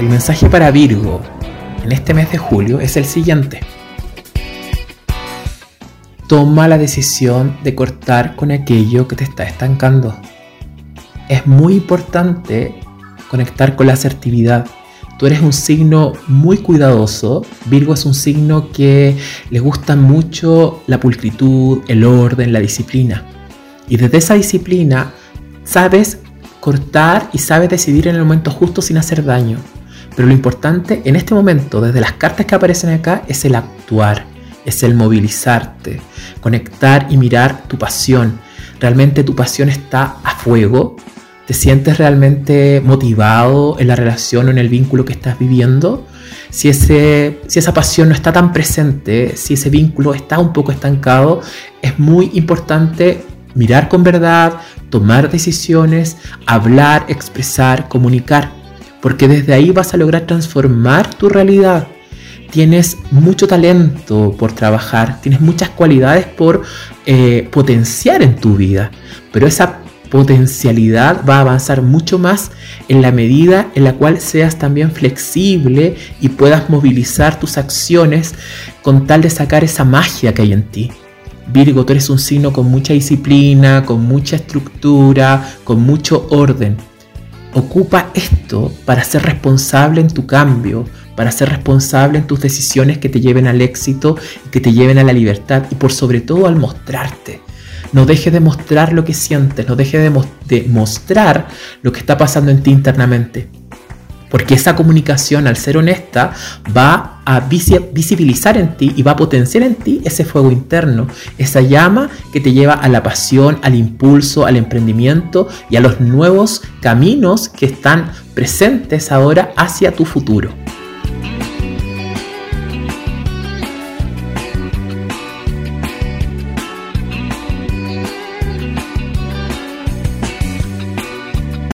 el mensaje para Virgo en este mes de julio es el siguiente. Toma la decisión de cortar con aquello que te está estancando. Es muy importante conectar con la asertividad. Tú eres un signo muy cuidadoso. Virgo es un signo que le gusta mucho la pulcritud, el orden, la disciplina. Y desde esa disciplina sabes cortar y sabes decidir en el momento justo sin hacer daño. Pero lo importante en este momento, desde las cartas que aparecen acá, es el actuar, es el movilizarte, conectar y mirar tu pasión. Realmente tu pasión está a fuego, te sientes realmente motivado en la relación o en el vínculo que estás viviendo. Si, ese, si esa pasión no está tan presente, si ese vínculo está un poco estancado, es muy importante mirar con verdad, tomar decisiones, hablar, expresar, comunicar porque desde ahí vas a lograr transformar tu realidad. Tienes mucho talento por trabajar, tienes muchas cualidades por eh, potenciar en tu vida, pero esa potencialidad va a avanzar mucho más en la medida en la cual seas también flexible y puedas movilizar tus acciones con tal de sacar esa magia que hay en ti. Virgo, tú eres un signo con mucha disciplina, con mucha estructura, con mucho orden. Ocupa esto para ser responsable en tu cambio, para ser responsable en tus decisiones que te lleven al éxito que te lleven a la libertad y por sobre todo al mostrarte. No dejes de mostrar lo que sientes, no dejes de, de mostrar lo que está pasando en ti internamente. Porque esa comunicación, al ser honesta, va a visibilizar en ti y va a potenciar en ti ese fuego interno, esa llama que te lleva a la pasión, al impulso, al emprendimiento y a los nuevos caminos que están presentes ahora hacia tu futuro.